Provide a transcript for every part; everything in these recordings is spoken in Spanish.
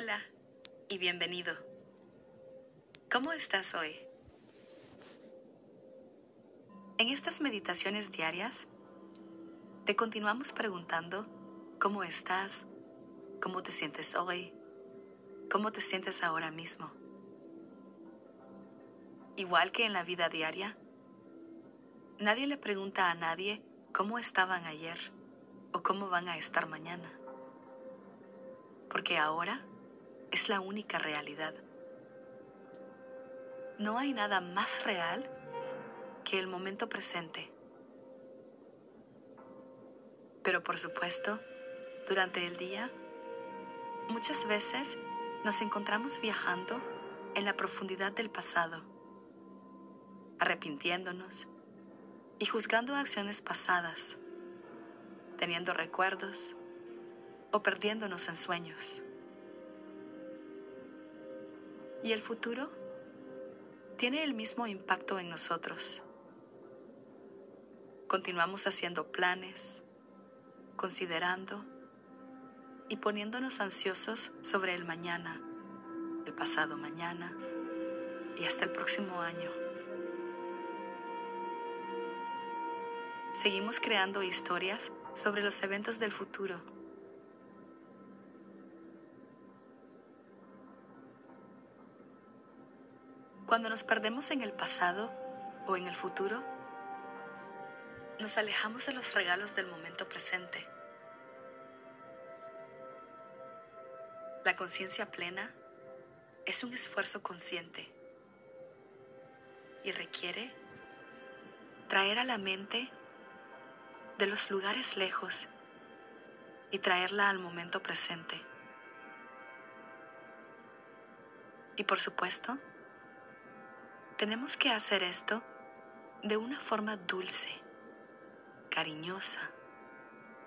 Hola y bienvenido. ¿Cómo estás hoy? En estas meditaciones diarias, te continuamos preguntando cómo estás, cómo te sientes hoy, cómo te sientes ahora mismo. Igual que en la vida diaria, nadie le pregunta a nadie cómo estaban ayer o cómo van a estar mañana. Porque ahora es la única realidad. No hay nada más real que el momento presente. Pero por supuesto, durante el día, muchas veces nos encontramos viajando en la profundidad del pasado, arrepintiéndonos y juzgando acciones pasadas, teniendo recuerdos o perdiéndonos en sueños. ¿Y el futuro? Tiene el mismo impacto en nosotros. Continuamos haciendo planes, considerando y poniéndonos ansiosos sobre el mañana, el pasado mañana y hasta el próximo año. Seguimos creando historias sobre los eventos del futuro Cuando nos perdemos en el pasado o en el futuro, nos alejamos de los regalos del momento presente. La conciencia plena es un esfuerzo consciente y requiere traer a la mente de los lugares lejos y traerla al momento presente. Y por supuesto, tenemos que hacer esto de una forma dulce, cariñosa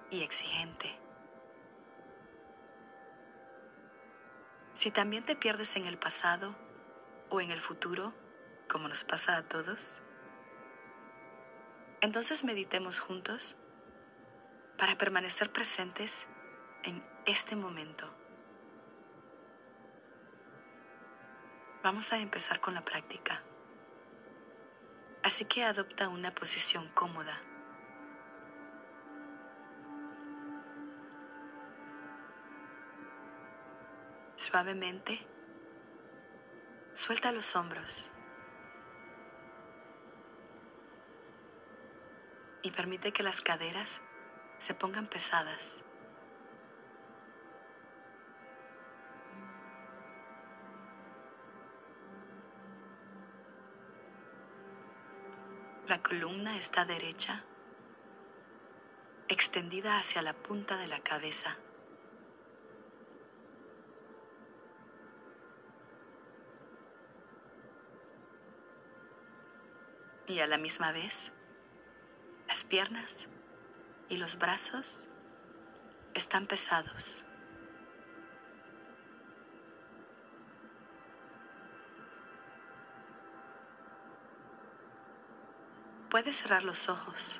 y exigente. Si también te pierdes en el pasado o en el futuro, como nos pasa a todos, entonces meditemos juntos para permanecer presentes en este momento. Vamos a empezar con la práctica. Así que adopta una posición cómoda. Suavemente, suelta los hombros y permite que las caderas se pongan pesadas. Columna está derecha, extendida hacia la punta de la cabeza. Y a la misma vez, las piernas y los brazos están pesados. Puedes cerrar los ojos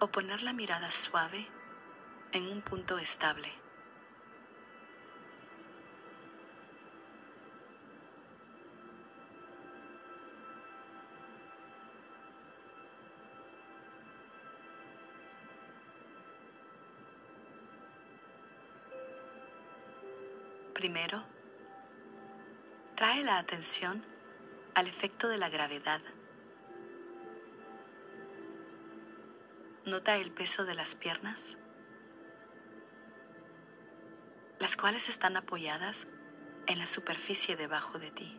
o poner la mirada suave en un punto estable. Primero, trae la atención al efecto de la gravedad. Nota el peso de las piernas, las cuales están apoyadas en la superficie debajo de ti.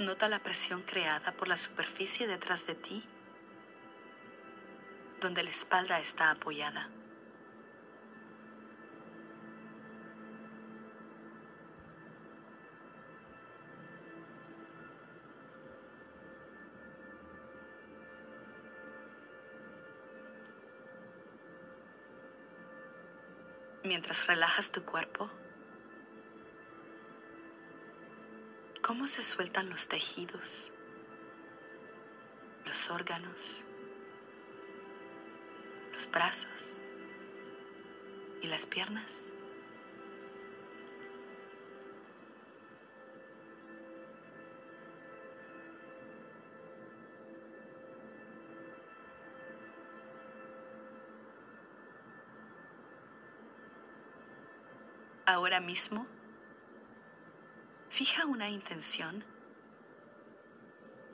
Nota la presión creada por la superficie detrás de ti, donde la espalda está apoyada. Mientras relajas tu cuerpo, cómo se sueltan los tejidos, los órganos, los brazos y las piernas. Ahora mismo, fija una intención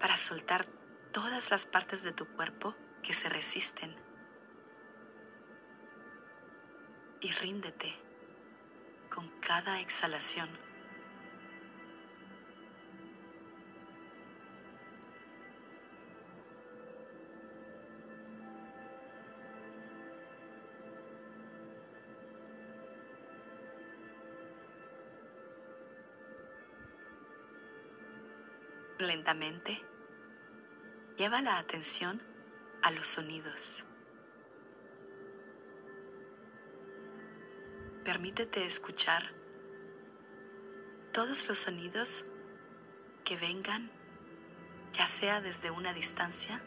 para soltar todas las partes de tu cuerpo que se resisten y ríndete con cada exhalación. Lentamente, lleva la atención a los sonidos. Permítete escuchar todos los sonidos que vengan, ya sea desde una distancia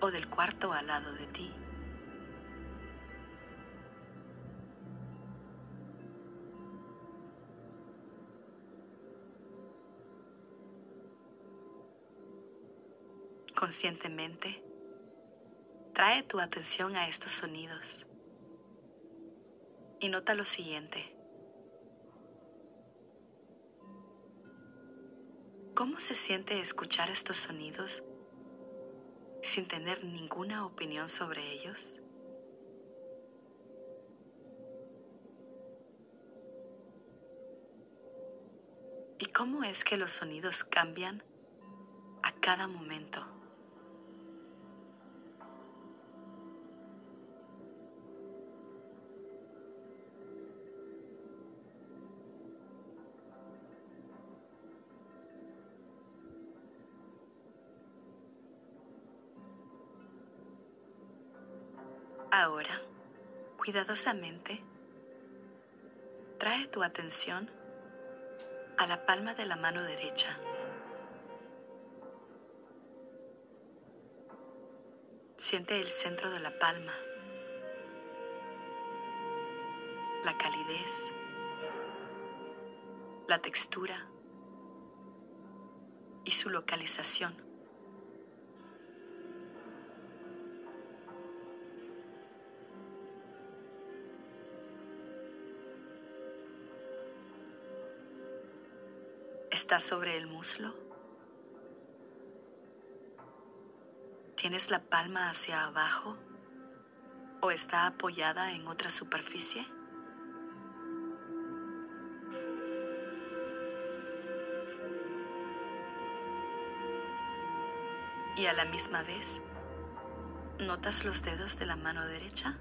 o del cuarto al lado de ti. Conscientemente, trae tu atención a estos sonidos y nota lo siguiente. ¿Cómo se siente escuchar estos sonidos sin tener ninguna opinión sobre ellos? ¿Y cómo es que los sonidos cambian a cada momento? Ahora, cuidadosamente, trae tu atención a la palma de la mano derecha. Siente el centro de la palma, la calidez, la textura y su localización. ¿Está sobre el muslo? ¿Tienes la palma hacia abajo o está apoyada en otra superficie? Y a la misma vez, ¿notas los dedos de la mano derecha?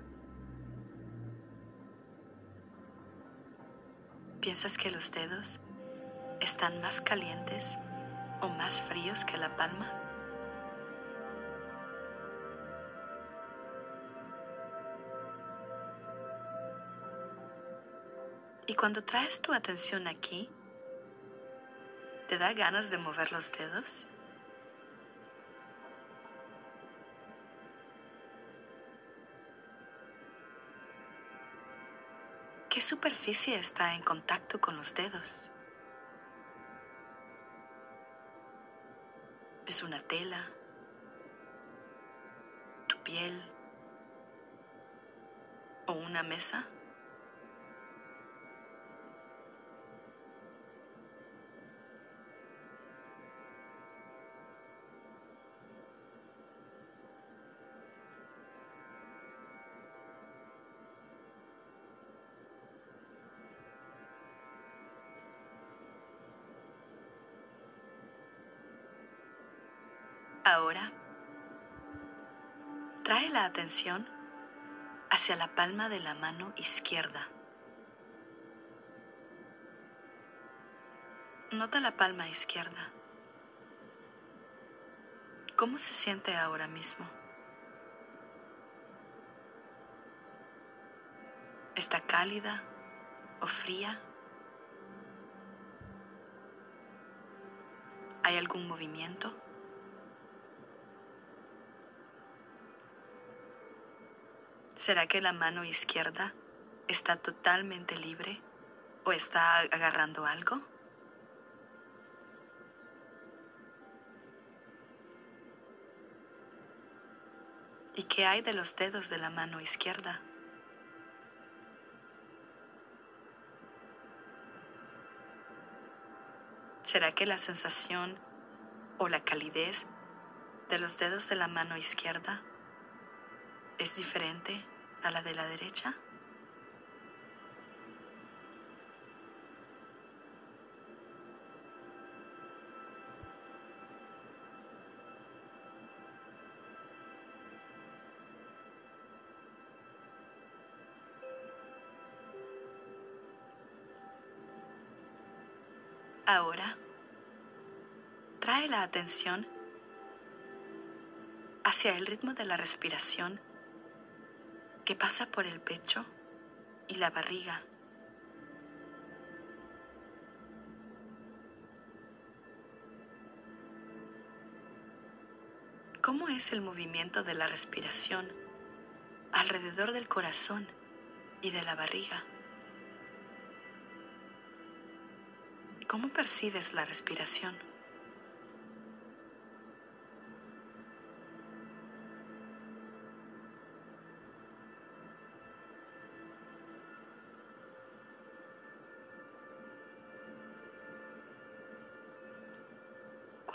¿Piensas que los dedos están más calientes o más fríos que la palma? Y cuando traes tu atención aquí, ¿te da ganas de mover los dedos? ¿Qué superficie está en contacto con los dedos? Es una tela, tu piel o una mesa. Ahora, trae la atención hacia la palma de la mano izquierda. Nota la palma izquierda. ¿Cómo se siente ahora mismo? ¿Está cálida o fría? ¿Hay algún movimiento? ¿Será que la mano izquierda está totalmente libre o está agarrando algo? ¿Y qué hay de los dedos de la mano izquierda? ¿Será que la sensación o la calidez de los dedos de la mano izquierda es diferente a la de la derecha? Ahora, trae la atención hacia el ritmo de la respiración que pasa por el pecho y la barriga. ¿Cómo es el movimiento de la respiración alrededor del corazón y de la barriga? ¿Cómo percibes la respiración?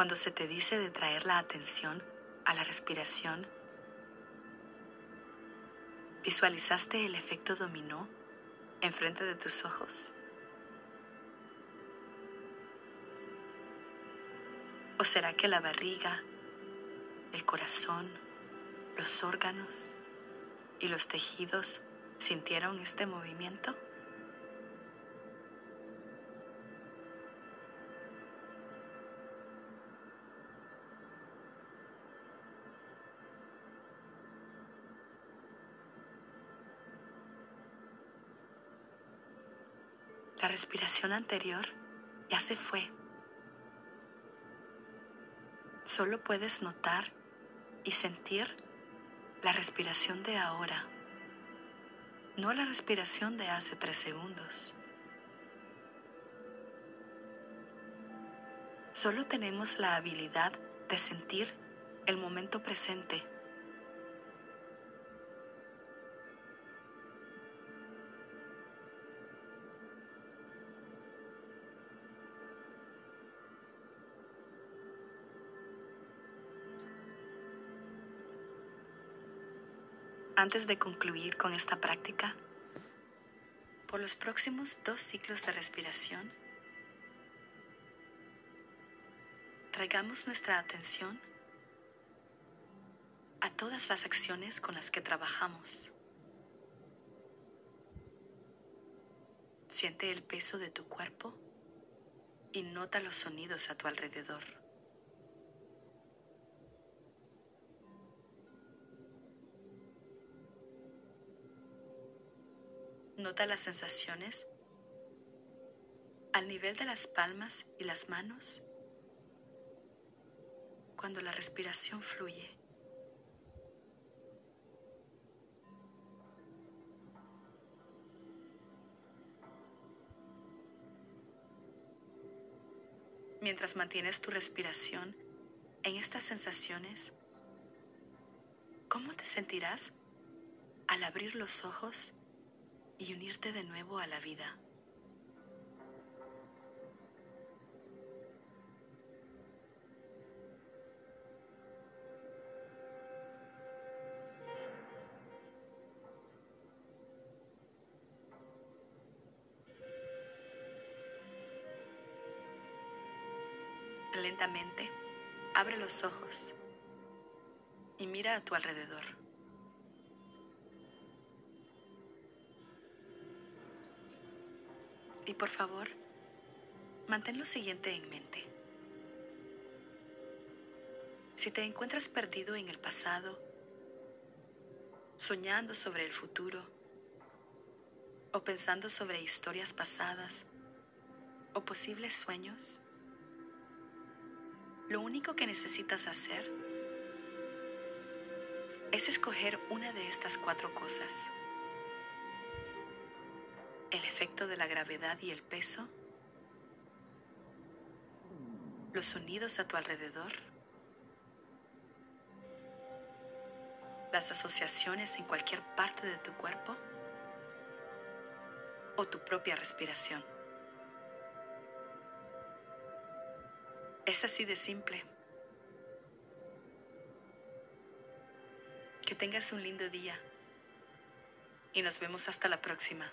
Cuando se te dice de traer la atención a la respiración, ¿visualizaste el efecto dominó enfrente de tus ojos? ¿O será que la barriga, el corazón, los órganos y los tejidos sintieron este movimiento? La respiración anterior ya se fue Solo puedes notar y sentir la respiración de ahora, no la respiración de hace tres segundos. Solo tenemos la habilidad de sentir el momento presente Antes de concluir con esta práctica, por los próximos dos ciclos de respiración, traigamos nuestra atención a todas las acciones con las que trabajamos. Siente el peso de tu cuerpo y nota los sonidos a tu alrededor. Nota las sensaciones al nivel de las palmas y las manos cuando la respiración fluye. Mientras mantienes tu respiración en estas sensaciones, ¿cómo te sentirás al abrir los ojos y unirte de nuevo a la vida. Lentamente, abre los ojos y mira a tu alrededor. Y por favor, mantén lo siguiente en mente. Si te encuentras perdido en el pasado, soñando sobre el futuro, o pensando sobre historias pasadas, o posibles sueños, Lo único que necesitas hacer es escoger una de estas cuatro cosas. Efecto de la gravedad y el peso, los sonidos a tu alrededor, las asociaciones en cualquier parte de tu cuerpo o tu propia respiración. Es así de simple. Que tengas un lindo día y nos vemos hasta la próxima.